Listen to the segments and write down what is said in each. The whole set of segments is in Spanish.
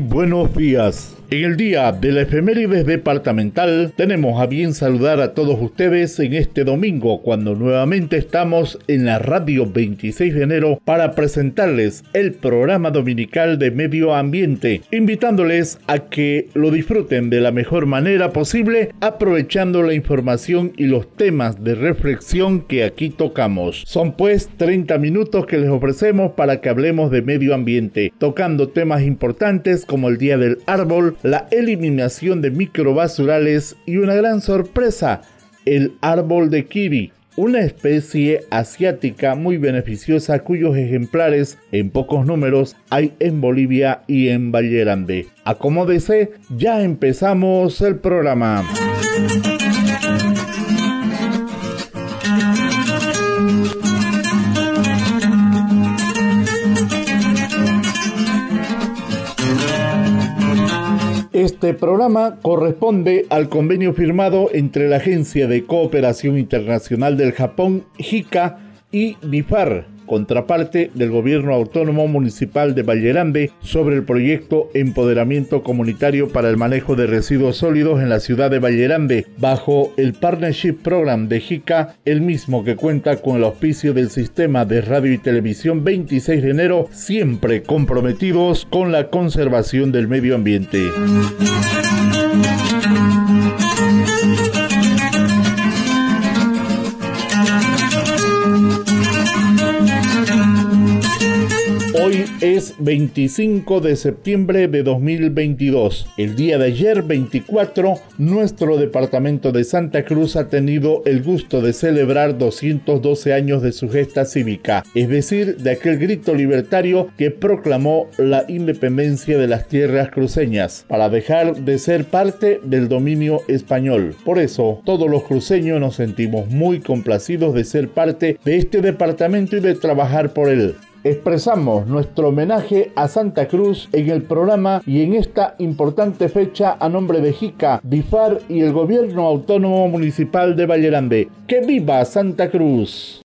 Buenos días. En el día de la efemérides departamental tenemos a bien saludar a todos ustedes en este domingo cuando nuevamente estamos en la radio 26 de enero para presentarles el programa dominical de medio ambiente, invitándoles a que lo disfruten de la mejor manera posible aprovechando la información y los temas de reflexión que aquí tocamos. Son pues 30 minutos que les ofrecemos para que hablemos de medio ambiente, tocando temas importantes como el Día del Árbol, la eliminación de microbasurales y una gran sorpresa, el árbol de kiri, una especie asiática muy beneficiosa cuyos ejemplares en pocos números hay en Bolivia y en Valle Grande. Acomódese, ya empezamos el programa. Este programa corresponde al convenio firmado entre la Agencia de Cooperación Internacional del Japón, JICA, y BIFAR, contraparte del Gobierno Autónomo Municipal de Vallerande sobre el proyecto Empoderamiento Comunitario para el Manejo de Residuos Sólidos en la ciudad de Vallerande, bajo el Partnership Program de JICA, el mismo que cuenta con el auspicio del Sistema de Radio y Televisión 26 de enero, siempre comprometidos con la conservación del medio ambiente. Hoy es 25 de septiembre de 2022. El día de ayer, 24, nuestro departamento de Santa Cruz ha tenido el gusto de celebrar 212 años de su gesta cívica, es decir, de aquel grito libertario que proclamó la independencia de las tierras cruceñas, para dejar de ser parte del dominio español. Por eso, todos los cruceños nos sentimos muy complacidos de ser parte de este departamento y de trabajar por él expresamos nuestro homenaje a Santa Cruz en el programa y en esta importante fecha a nombre de JICA, DIFAR y el Gobierno Autónomo Municipal de Vallerande. ¡Que viva Santa Cruz!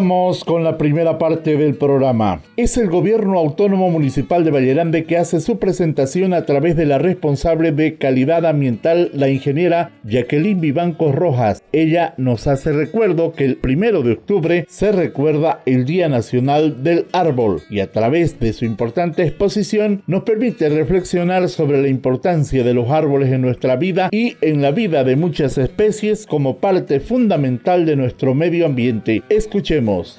Vamos con la primera parte del programa. Es el gobierno autónomo municipal de Vallerande que hace su presentación a través de la responsable de calidad ambiental, la ingeniera Jacqueline Vivancos Rojas. Ella nos hace recuerdo que el primero de octubre se recuerda el Día Nacional del Árbol y a través de su importante exposición nos permite reflexionar sobre la importancia de los árboles en nuestra vida y en la vida de muchas especies como parte fundamental de nuestro medio ambiente.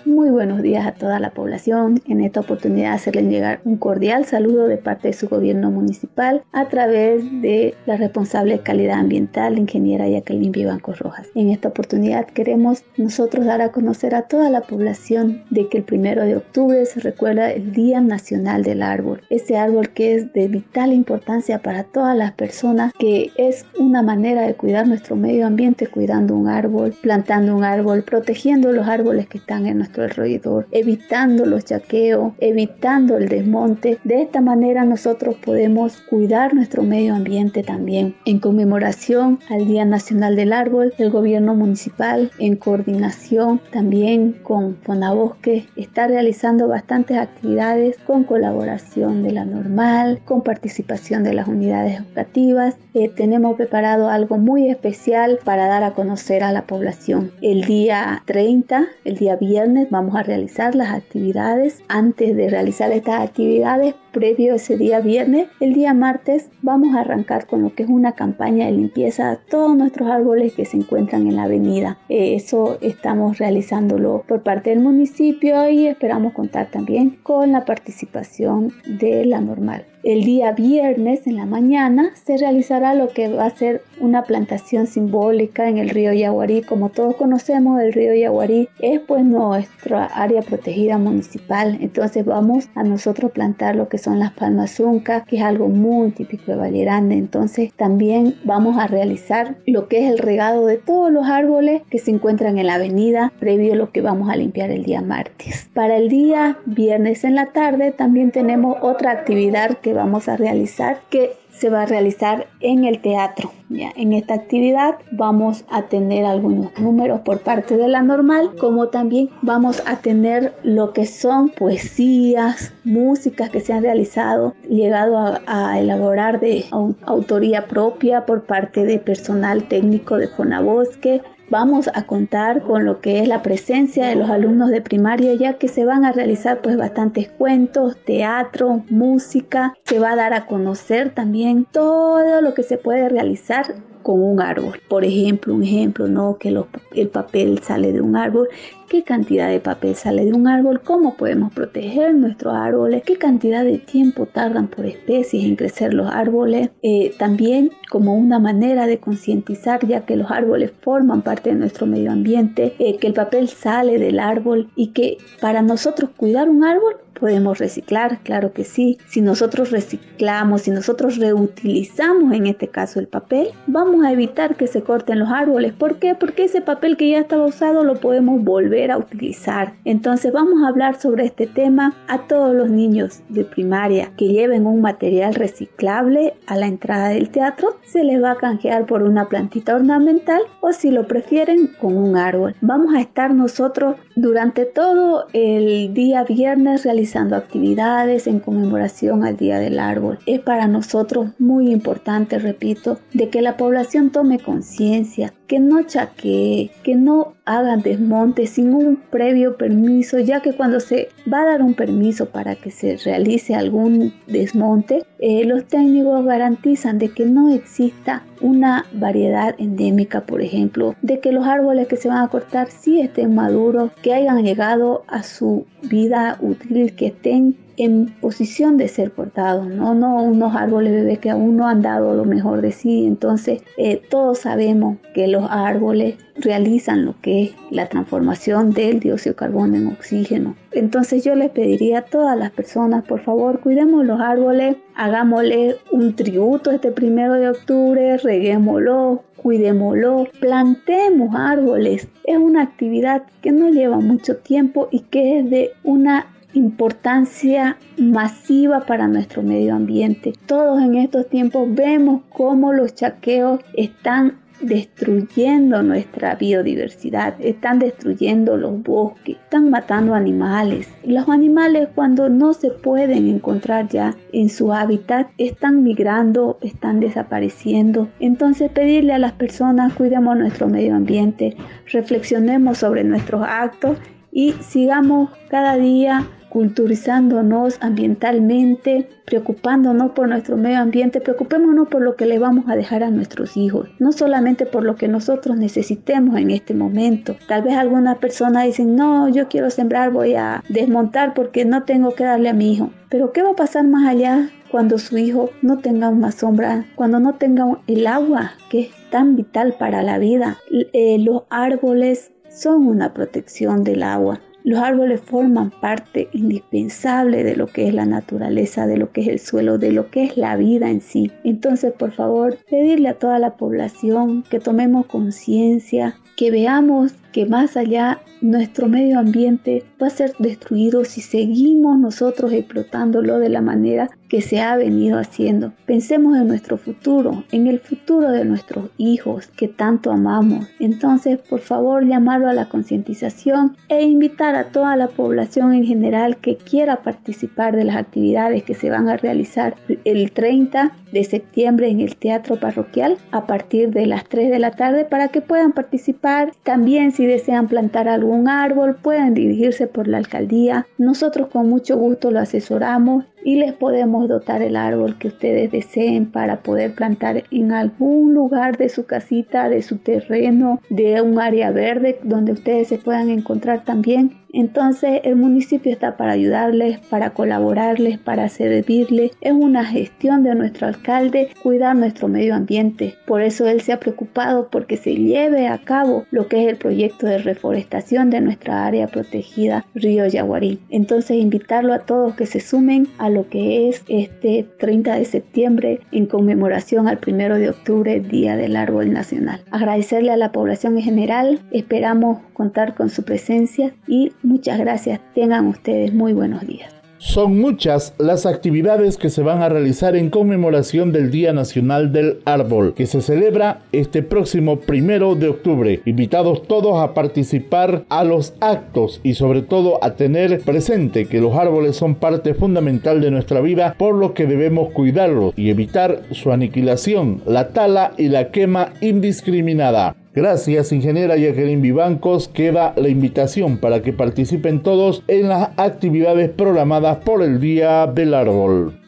Muy buenos días a toda la población. En esta oportunidad hacerles llegar un cordial saludo de parte de su gobierno municipal a través de la responsable de calidad ambiental, la ingeniera Jacqueline Vivancos Rojas. En esta oportunidad queremos nosotros dar a conocer a toda la población de que el primero de octubre se recuerda el Día Nacional del Árbol. Ese árbol que es de vital importancia para todas las personas, que es una manera de cuidar nuestro medio ambiente, cuidando un árbol, plantando un árbol, protegiendo los árboles que están en nuestro alrededor, evitando los chaqueos, evitando el desmonte. De esta manera nosotros podemos cuidar nuestro medio ambiente también. En conmemoración al Día Nacional del Árbol, el gobierno municipal, en coordinación también con Fonabosque, está realizando bastantes actividades con colaboración de la normal, con participación de las unidades educativas. Eh, tenemos preparado algo muy especial para dar a conocer a la población. El día 30, el día viernes vamos a realizar las actividades. Antes de realizar estas actividades, previo ese día viernes, el día martes vamos a arrancar con lo que es una campaña de limpieza a todos nuestros árboles que se encuentran en la avenida. Eh, eso estamos realizándolo por parte del municipio y esperamos contar también con la participación de la normal. El día viernes en la mañana se realizará lo que va a ser una plantación simbólica en el río Yaguarí. Como todos conocemos, el río Yaguarí es pues nuestra área protegida municipal. Entonces vamos a nosotros plantar lo que son las palmas zunca, que es algo muy típico de Valle Grande. Entonces también vamos a realizar lo que es el regado de todos los árboles que se encuentran en la avenida previo a lo que vamos a limpiar el día martes. Para el día viernes en la tarde también tenemos otra actividad que vamos a realizar que se va a realizar en el teatro. ¿ya? En esta actividad vamos a tener algunos números por parte de la normal, como también vamos a tener lo que son poesías, músicas que se han realizado, llegado a, a elaborar de autoría propia por parte de personal técnico de Fonabosque, vamos a contar con lo que es la presencia de los alumnos de primaria ya que se van a realizar pues bastantes cuentos, teatro, música, se va a dar a conocer también todo lo que se puede realizar con un árbol. Por ejemplo, un ejemplo, ¿no? Que el papel sale de un árbol. ¿Qué cantidad de papel sale de un árbol? ¿Cómo podemos proteger nuestros árboles? ¿Qué cantidad de tiempo tardan por especies en crecer los árboles? Eh, también como una manera de concientizar, ya que los árboles forman parte de nuestro medio ambiente, eh, que el papel sale del árbol y que para nosotros cuidar un árbol podemos reciclar, claro que sí. Si nosotros reciclamos, si nosotros reutilizamos en este caso el papel, vamos a evitar que se corten los árboles. ¿Por qué? Porque ese papel que ya estaba usado lo podemos volver a utilizar. Entonces vamos a hablar sobre este tema a todos los niños de primaria que lleven un material reciclable a la entrada del teatro. Se les va a canjear por una plantita ornamental o si lo prefieren con un árbol. Vamos a estar nosotros durante todo el día viernes realizando actividades en conmemoración al Día del Árbol. Es para nosotros muy importante, repito, de que la población tome conciencia, que no chaquee, que no hagan desmonte sin un previo permiso, ya que cuando se va a dar un permiso para que se realice algún desmonte, eh, los técnicos garantizan de que no exista una variedad endémica, por ejemplo, de que los árboles que se van a cortar sí estén maduros, que hayan llegado a su vida útil, que estén en posición de ser cortados, ¿no? No unos árboles bebés que aún no han dado lo mejor de sí. Entonces, eh, todos sabemos que los árboles realizan lo que es la transformación del dióxido de carbono en oxígeno. Entonces yo les pediría a todas las personas, por favor, cuidemos los árboles, hagámosle un tributo este primero de octubre, reguémoslo, cuidémoslo, plantemos árboles. Es una actividad que no lleva mucho tiempo y que es de una importancia masiva para nuestro medio ambiente. Todos en estos tiempos vemos cómo los chaqueos están destruyendo nuestra biodiversidad, están destruyendo los bosques, están matando animales. Los animales cuando no se pueden encontrar ya en su hábitat, están migrando, están desapareciendo. Entonces pedirle a las personas, cuidemos nuestro medio ambiente, reflexionemos sobre nuestros actos y sigamos cada día culturizándonos ambientalmente, preocupándonos por nuestro medio ambiente, preocupémonos por lo que le vamos a dejar a nuestros hijos, no solamente por lo que nosotros necesitemos en este momento. Tal vez algunas personas dicen, no, yo quiero sembrar, voy a desmontar porque no tengo que darle a mi hijo. Pero ¿qué va a pasar más allá cuando su hijo no tenga una sombra, cuando no tenga el agua que es tan vital para la vida? Eh, los árboles son una protección del agua. Los árboles forman parte indispensable de lo que es la naturaleza, de lo que es el suelo, de lo que es la vida en sí. Entonces, por favor, pedirle a toda la población que tomemos conciencia, que veamos que más allá nuestro medio ambiente va a ser destruido si seguimos nosotros explotándolo de la manera que se ha venido haciendo. Pensemos en nuestro futuro, en el futuro de nuestros hijos que tanto amamos. Entonces, por favor, llamarlo a la concientización e invitar a toda la población en general que quiera participar de las actividades que se van a realizar el 30 de septiembre en el Teatro Parroquial a partir de las 3 de la tarde para que puedan participar. También si desean plantar algún árbol, pueden dirigirse por la alcaldía. Nosotros con mucho gusto lo asesoramos y les podemos dotar el árbol que ustedes deseen para poder plantar en algún lugar de su casita, de su terreno, de un área verde donde ustedes se puedan encontrar también. Entonces el municipio está para ayudarles, para colaborarles, para servirles. Es una gestión de nuestro alcalde cuidar nuestro medio ambiente. Por eso él se ha preocupado porque se lleve a cabo lo que es el proyecto de reforestación de nuestra área protegida Río Yaguarí. Entonces invitarlo a todos que se sumen a lo que es este 30 de septiembre en conmemoración al 1 de octubre, Día del Árbol Nacional. Agradecerle a la población en general, esperamos contar con su presencia y muchas gracias. Tengan ustedes muy buenos días. Son muchas las actividades que se van a realizar en conmemoración del Día Nacional del Árbol, que se celebra este próximo primero de octubre. Invitados todos a participar a los actos y sobre todo a tener presente que los árboles son parte fundamental de nuestra vida, por lo que debemos cuidarlos y evitar su aniquilación, la tala y la quema indiscriminada. Gracias, ingeniera Jacqueline Vivancos. Queda la invitación para que participen todos en las actividades programadas por el Día del Árbol.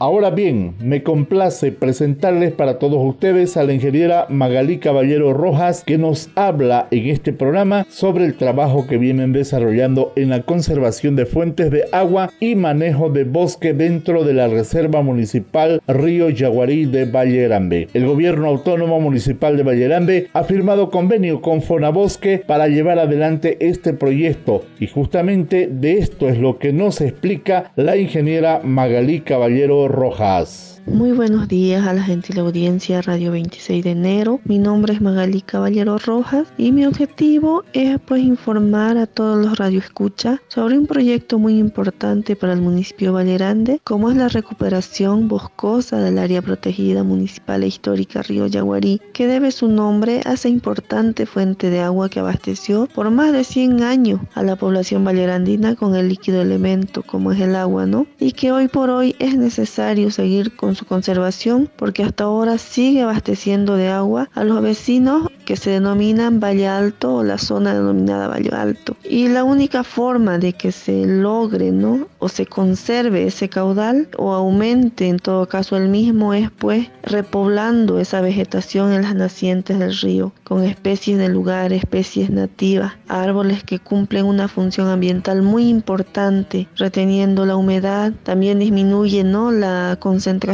Ahora bien, me complace presentarles para todos ustedes a la ingeniera Magalí Caballero Rojas que nos habla en este programa sobre el trabajo que vienen desarrollando en la conservación de fuentes de agua y manejo de bosque dentro de la Reserva Municipal Río Yaguarí de Valle Grande. El gobierno autónomo municipal de Valle Grande ha firmado convenio con Fonabosque para llevar adelante este proyecto y justamente de esto es lo que nos explica la ingeniera Magalí Caballero Rojas. Muy buenos días a la gentil audiencia Radio 26 de enero. Mi nombre es Magali Caballero Rojas y mi objetivo es pues informar a todos los radioescuchas sobre un proyecto muy importante para el municipio Valerande, como es la recuperación boscosa del área protegida municipal e histórica Río Yaguarí, que debe su nombre a esa importante fuente de agua que abasteció por más de 100 años a la población valerandina con el líquido elemento como es el agua, ¿no? Y que hoy por hoy es necesario seguir con su conservación porque hasta ahora sigue abasteciendo de agua a los vecinos que se denominan Valle Alto o la zona denominada Valle Alto. Y la única forma de que se logre, ¿no? O se conserve ese caudal o aumente en todo caso el mismo es pues repoblando esa vegetación en las nacientes del río con especies del lugar, especies nativas, árboles que cumplen una función ambiental muy importante, reteniendo la humedad, también disminuye ¿no? la la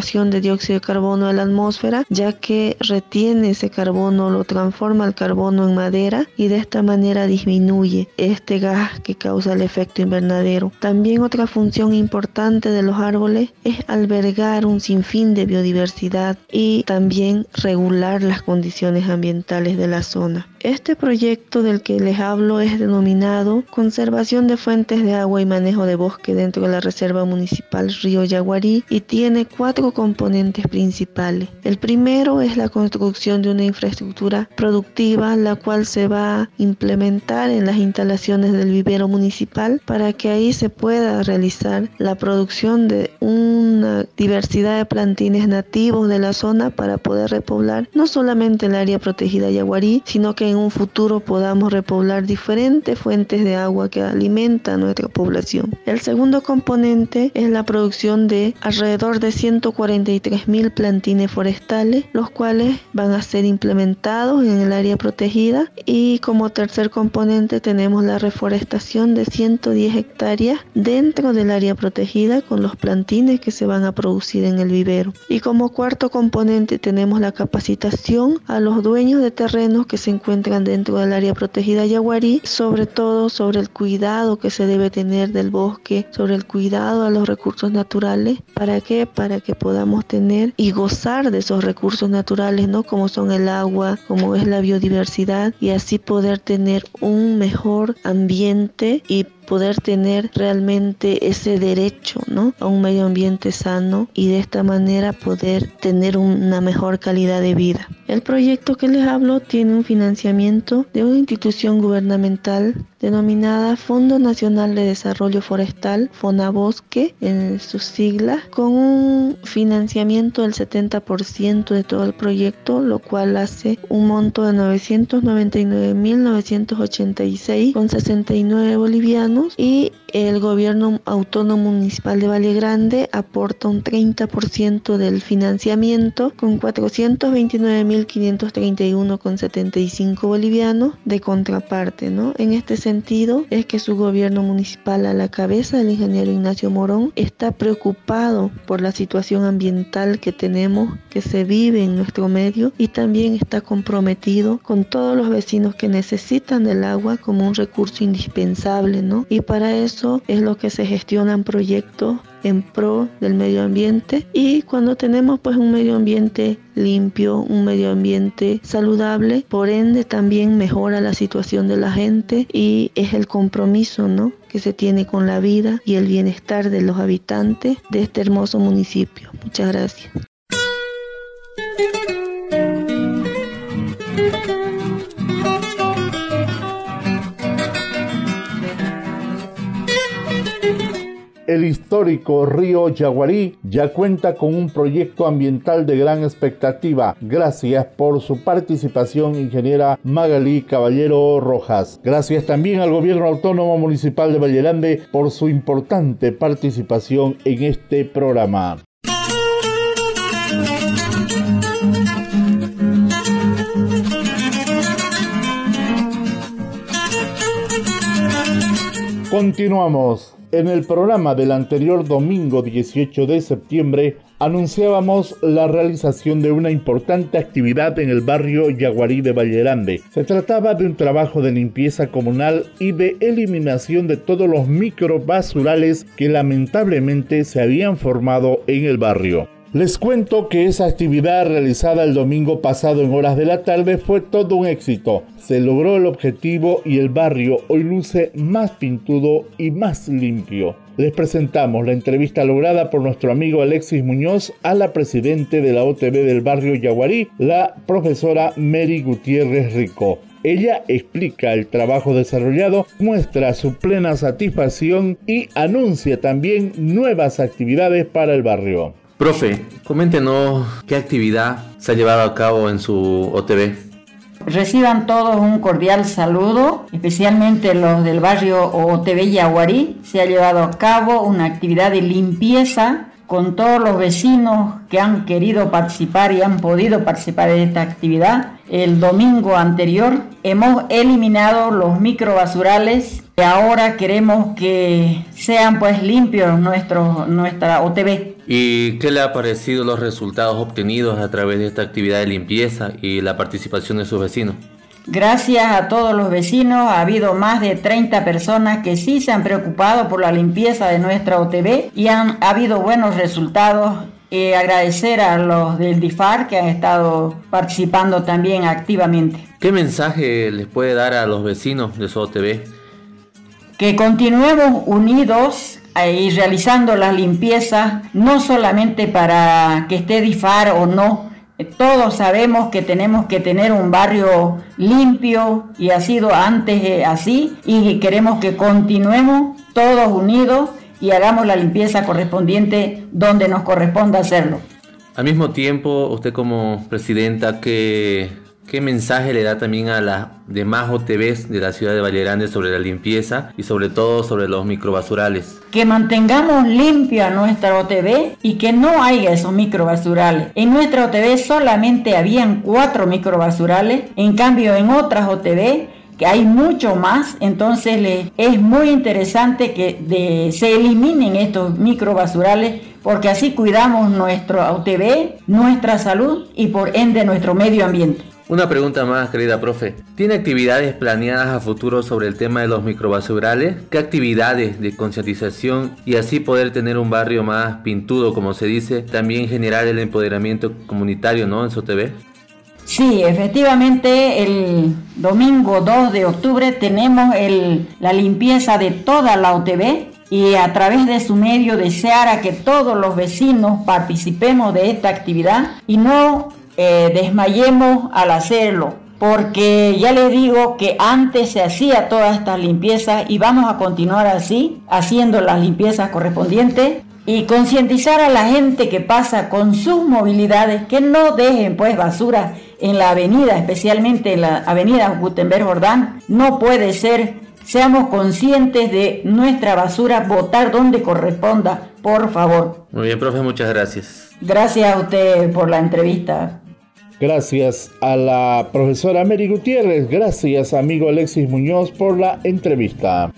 de dióxido de carbono en la atmósfera, ya que retiene ese carbono, lo transforma el carbono en madera y de esta manera disminuye este gas que causa el efecto invernadero. También otra función importante de los árboles es albergar un sinfín de biodiversidad y también regular las condiciones ambientales de la zona. Este proyecto del que les hablo es denominado Conservación de Fuentes de Agua y Manejo de Bosque dentro de la Reserva Municipal Río Yaguarí y tiene cuatro componentes principales. El primero es la construcción de una infraestructura productiva, la cual se va a implementar en las instalaciones del vivero municipal para que ahí se pueda realizar la producción de una diversidad de plantines nativos de la zona para poder repoblar no solamente el área protegida Yaguarí, sino que en un futuro podamos repoblar diferentes fuentes de agua que alimenta nuestra población. El segundo componente es la producción de alrededor de 140 43.000 plantines forestales, los cuales van a ser implementados en el área protegida. Y como tercer componente tenemos la reforestación de 110 hectáreas dentro del área protegida con los plantines que se van a producir en el vivero. Y como cuarto componente tenemos la capacitación a los dueños de terrenos que se encuentran dentro del área protegida Yaguarí, sobre todo sobre el cuidado que se debe tener del bosque, sobre el cuidado a los recursos naturales. ¿Para qué? Para que podamos tener y gozar de esos recursos naturales, ¿no? Como son el agua, como es la biodiversidad y así poder tener un mejor ambiente y poder tener realmente ese derecho ¿no? a un medio ambiente sano y de esta manera poder tener una mejor calidad de vida. El proyecto que les hablo tiene un financiamiento de una institución gubernamental denominada Fondo Nacional de Desarrollo Forestal, FONABOSQUE en sus siglas, con un financiamiento del 70% de todo el proyecto, lo cual hace un monto de 999.986 con 69 bolivianos y el gobierno autónomo municipal de Valle Grande aporta un 30% del financiamiento con 429.531,75 bolivianos de contraparte, ¿no? En este sentido es que su gobierno municipal a la cabeza del ingeniero Ignacio Morón está preocupado por la situación ambiental que tenemos, que se vive en nuestro medio y también está comprometido con todos los vecinos que necesitan del agua como un recurso indispensable, ¿no? Y para eso es lo que se gestionan proyectos en pro del medio ambiente y cuando tenemos pues un medio ambiente limpio, un medio ambiente saludable, por ende también mejora la situación de la gente y es el compromiso, ¿no? que se tiene con la vida y el bienestar de los habitantes de este hermoso municipio. Muchas gracias. El histórico río Yaguarí ya cuenta con un proyecto ambiental de gran expectativa. Gracias por su participación, ingeniera Magalí Caballero Rojas. Gracias también al Gobierno Autónomo Municipal de Vallerande por su importante participación en este programa. Continuamos. En el programa del anterior domingo 18 de septiembre anunciábamos la realización de una importante actividad en el barrio Yaguarí de Vallerande. Se trataba de un trabajo de limpieza comunal y de eliminación de todos los microbasurales que lamentablemente se habían formado en el barrio. Les cuento que esa actividad realizada el domingo pasado en horas de la tarde fue todo un éxito. Se logró el objetivo y el barrio hoy luce más pintudo y más limpio. Les presentamos la entrevista lograda por nuestro amigo Alexis Muñoz a la presidente de la OTB del barrio Yaguarí, la profesora Mary Gutiérrez Rico. Ella explica el trabajo desarrollado, muestra su plena satisfacción y anuncia también nuevas actividades para el barrio. Profe, coméntenos qué actividad se ha llevado a cabo en su OTB. Reciban todos un cordial saludo, especialmente los del barrio OTB Yaguarí. Se ha llevado a cabo una actividad de limpieza con todos los vecinos que han querido participar y han podido participar en esta actividad. El domingo anterior hemos eliminado los microbasurales y ahora queremos que sean pues limpios nuestros, nuestra OTB. ¿Y qué le ha parecido los resultados obtenidos a través de esta actividad de limpieza y la participación de sus vecinos? Gracias a todos los vecinos ha habido más de 30 personas que sí se han preocupado por la limpieza de nuestra OTB y han habido buenos resultados. Eh, agradecer a los del DIFAR que han estado participando también activamente. ¿Qué mensaje les puede dar a los vecinos de su OTB? Que continuemos unidos y realizando la limpieza, no solamente para que esté DIFAR o no, todos sabemos que tenemos que tener un barrio limpio y ha sido antes eh, así y queremos que continuemos todos unidos y hagamos la limpieza correspondiente donde nos corresponda hacerlo. Al mismo tiempo, usted como presidenta, que ¿Qué mensaje le da también a las demás OTBs de la ciudad de Valle Grande sobre la limpieza y sobre todo sobre los microbasurales? Que mantengamos limpia nuestra OTB y que no haya esos microbasurales. En nuestra OTB solamente habían cuatro microbasurales, en cambio en otras OTB que hay mucho más, entonces es muy interesante que se eliminen estos microbasurales porque así cuidamos nuestro OTB, nuestra salud y por ende nuestro medio ambiente. Una pregunta más, querida profe. ¿Tiene actividades planeadas a futuro sobre el tema de los microbasurales? ¿Qué actividades de concientización y así poder tener un barrio más pintudo, como se dice? También generar el empoderamiento comunitario, ¿no? En SOTV. Sí, efectivamente, el domingo 2 de octubre tenemos la limpieza de toda la OTB y a través de su medio desear que todos los vecinos participemos de esta actividad y no eh, desmayemos al hacerlo, porque ya les digo que antes se hacía toda esta limpieza y vamos a continuar así, haciendo las limpiezas correspondientes y concientizar a la gente que pasa con sus movilidades que no dejen pues basura en la avenida, especialmente en la avenida Gutenberg Jordán. No puede ser, seamos conscientes de nuestra basura, votar donde corresponda, por favor. Muy bien, profe, muchas gracias. Gracias a usted por la entrevista. Gracias a la profesora Mary Gutiérrez. Gracias, amigo Alexis Muñoz, por la entrevista.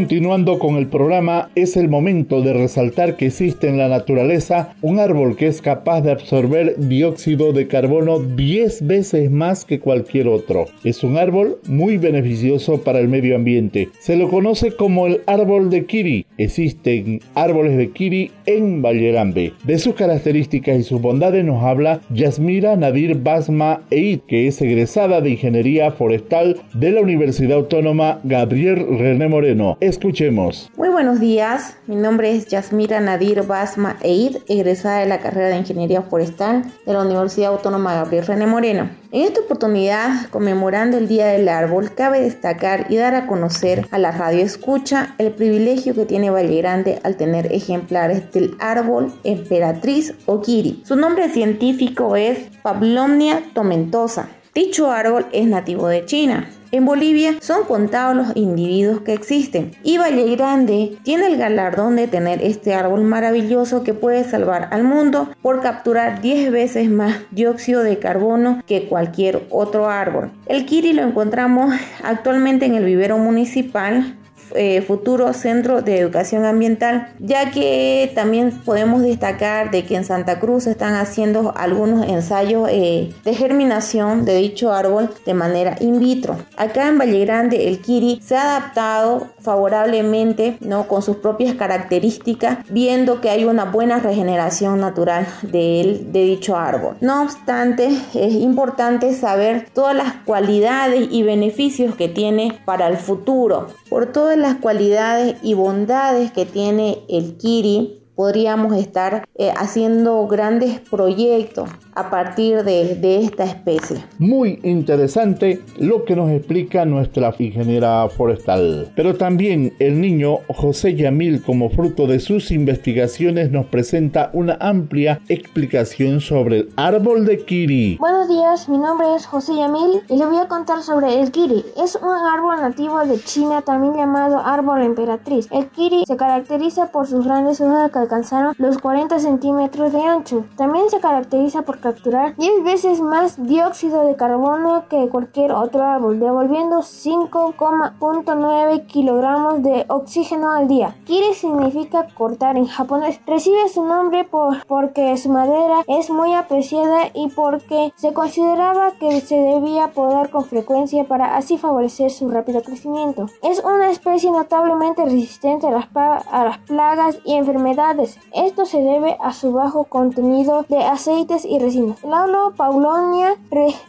Continuando con el programa, es el momento de resaltar que existe en la naturaleza un árbol que es capaz de absorber dióxido de carbono 10 veces más que cualquier otro. Es un árbol muy beneficioso para el medio ambiente. Se lo conoce como el árbol de Kiri. Existen árboles de Kiri en Vallerambe. De sus características y sus bondades nos habla Yasmira Nadir Basma Eid, que es egresada de Ingeniería Forestal de la Universidad Autónoma Gabriel René Moreno. Escuchemos. Muy buenos días, mi nombre es Yasmira Nadir Basma Eid, egresada de la carrera de Ingeniería Forestal de la Universidad Autónoma Gabriel René Moreno. En esta oportunidad, conmemorando el Día del Árbol, cabe destacar y dar a conocer a la radio escucha el privilegio que tiene Valle Grande al tener ejemplares del árbol emperatriz o kiri. Su nombre científico es Pablomnia tomentosa. Dicho árbol es nativo de China. En Bolivia son contados los individuos que existen y Valle Grande tiene el galardón de tener este árbol maravilloso que puede salvar al mundo por capturar 10 veces más dióxido de carbono que cualquier otro árbol. El kiri lo encontramos actualmente en el vivero municipal eh, futuro centro de educación ambiental, ya que también podemos destacar de que en Santa Cruz están haciendo algunos ensayos eh, de germinación de dicho árbol de manera in vitro. Acá en Valle Grande el kiri se ha adaptado favorablemente ¿no? con sus propias características, viendo que hay una buena regeneración natural de, él, de dicho árbol. No obstante, es importante saber todas las cualidades y beneficios que tiene para el futuro. Por todas las cualidades y bondades que tiene el kiri, podríamos estar eh, haciendo grandes proyectos a partir de, de, esta especie. Muy interesante lo que nos explica nuestra ingeniera forestal. Pero también el niño José Yamil, como fruto de sus investigaciones, nos presenta una amplia explicación sobre el árbol de Kiri. Buenos días, mi nombre es José Yamil y le voy a contar sobre el Kiri. Es un árbol nativo de China, también llamado árbol emperatriz. El Kiri se caracteriza por sus grandes hojas que alcanzaron los 40 centímetros de ancho. También se caracteriza por capturar 10 veces más dióxido de carbono que cualquier otro árbol, devolviendo 5,9 kilogramos de oxígeno al día. Kiri significa cortar en japonés. Recibe su nombre por, porque su madera es muy apreciada y porque se consideraba que se debía podar con frecuencia para así favorecer su rápido crecimiento. Es una especie notablemente resistente a las, a las plagas y enfermedades. Esto se debe a su bajo contenido de aceites y aloe paulonia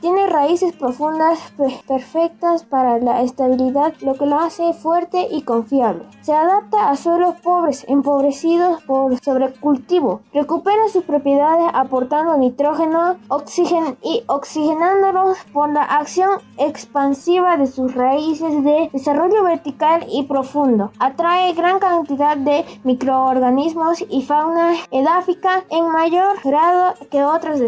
tiene raíces profundas perfectas para la estabilidad, lo que lo hace fuerte y confiable. Se adapta a suelos pobres, empobrecidos por sobrecultivo. Recupera sus propiedades aportando nitrógeno, oxígeno y oxigenándolos por la acción expansiva de sus raíces de desarrollo vertical y profundo. Atrae gran cantidad de microorganismos y fauna edáfica en mayor grado que otras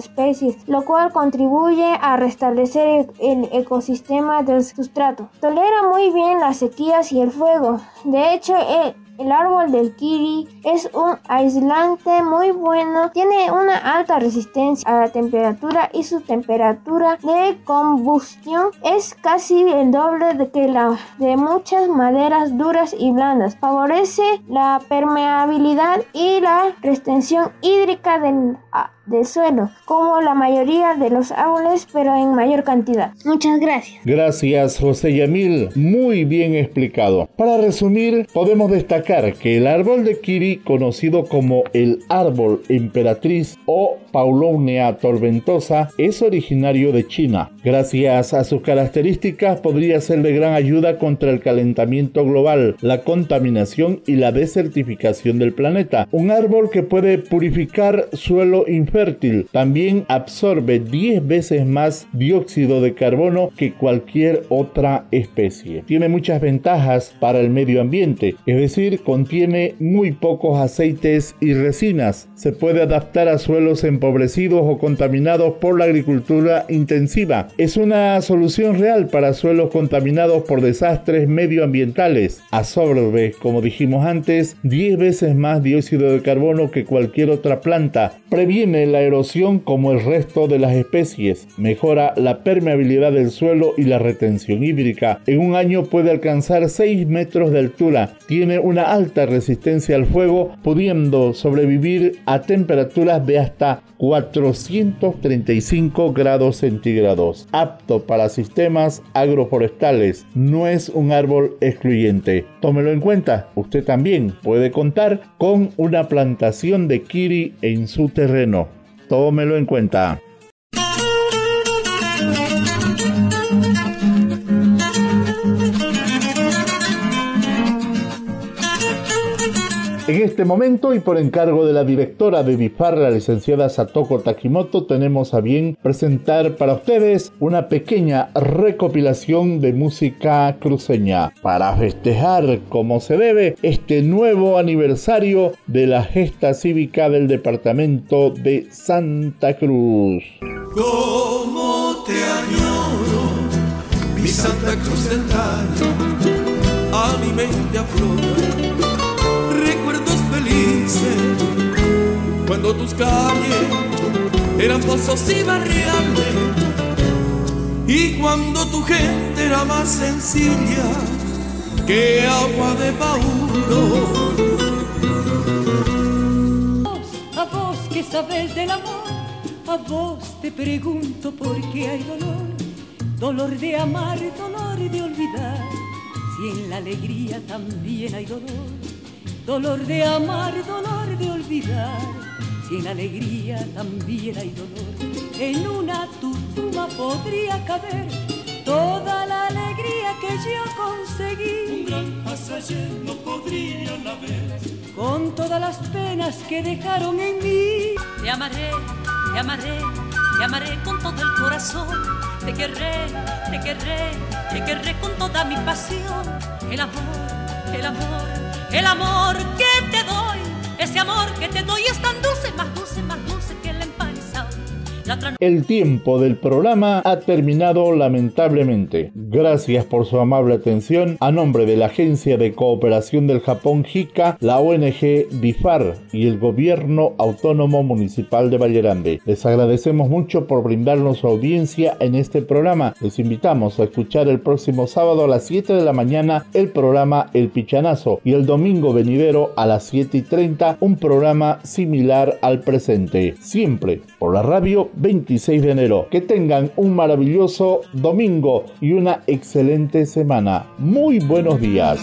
lo cual contribuye a restablecer el, ecosistema del sustrato. Tolera muy bien las sequías y el fuego. De hecho, el, el árbol del kiri es un aislante muy bueno, tiene una alta resistencia a la temperatura y su temperatura de combustión es casi el doble de que la de muchas maderas duras y blandas. Favorece la permeabilidad y la retención hídrica del de suelo, como la mayoría de los árboles, pero en mayor cantidad. Muchas gracias. Gracias, José Yamil. Muy bien explicado. Para resumir, podemos destacar que el árbol de Kiri, conocido como el árbol emperatriz o Paulonia tormentosa, es originario de China. Gracias a sus características, podría ser de gran ayuda contra el calentamiento global, la contaminación y la desertificación del planeta. Un árbol que puede purificar suelo infértil. También absorbe 10 veces más dióxido de carbono que cualquier otra especie. Tiene muchas ventajas para el medio ambiente, es decir, contiene muy pocos aceites y resinas. Se puede adaptar a suelos empobrecidos o contaminados por la agricultura intensiva. Es una solución real para suelos contaminados por desastres medioambientales. Absorbe, como dijimos antes, 10 veces más dióxido de carbono que cualquier otra planta. Previene la erosión como el resto de las especies. Mejora la permeabilidad del suelo y la retención hídrica. En un año puede alcanzar 6 metros de altura. Tiene una alta resistencia al fuego, pudiendo sobrevivir a temperaturas de hasta 435 grados centígrados. Apto para sistemas agroforestales. No es un árbol excluyente. Tómelo en cuenta. Usted también puede contar con una plantación de kiri en su terreno. Tómelo en cuenta. En este momento y por encargo de la directora de BIFAR, la licenciada Satoko Takimoto, tenemos a bien presentar para ustedes una pequeña recopilación de música cruceña para festejar como se debe este nuevo aniversario de la gesta cívica del departamento de Santa Cruz. Te mi Santa Cruz a mi mente cuando tus calles eran pozos y barriales y cuando tu gente era más sencilla que agua de paulo. A vos que sabes del amor, a vos te pregunto por qué hay dolor, dolor de amar, dolor de olvidar, si en la alegría también hay dolor dolor de amar, dolor de olvidar. Si en alegría también hay dolor, en una tutuma podría caber toda la alegría que yo conseguí. Un gran pasaje no podría la ver, con todas las penas que dejaron en mí. Te amaré, te amaré, te amaré con todo el corazón. Te querré, te querré, te querré con toda mi pasión. El amor, el amor el amor que te doy, ese amor que te doy es tan dulce, más dulce, más dulce que el tiempo del programa ha terminado lamentablemente. Gracias por su amable atención. A nombre de la Agencia de Cooperación del Japón JICA, la ONG BIFAR y el Gobierno Autónomo Municipal de Vallerande. Les agradecemos mucho por brindarnos su audiencia en este programa. Les invitamos a escuchar el próximo sábado a las 7 de la mañana el programa El Pichanazo y el domingo venidero a las 7 y 30 un programa similar al presente. Siempre por la radio 26 de enero. Que tengan un maravilloso domingo y una excelente semana. Muy buenos días.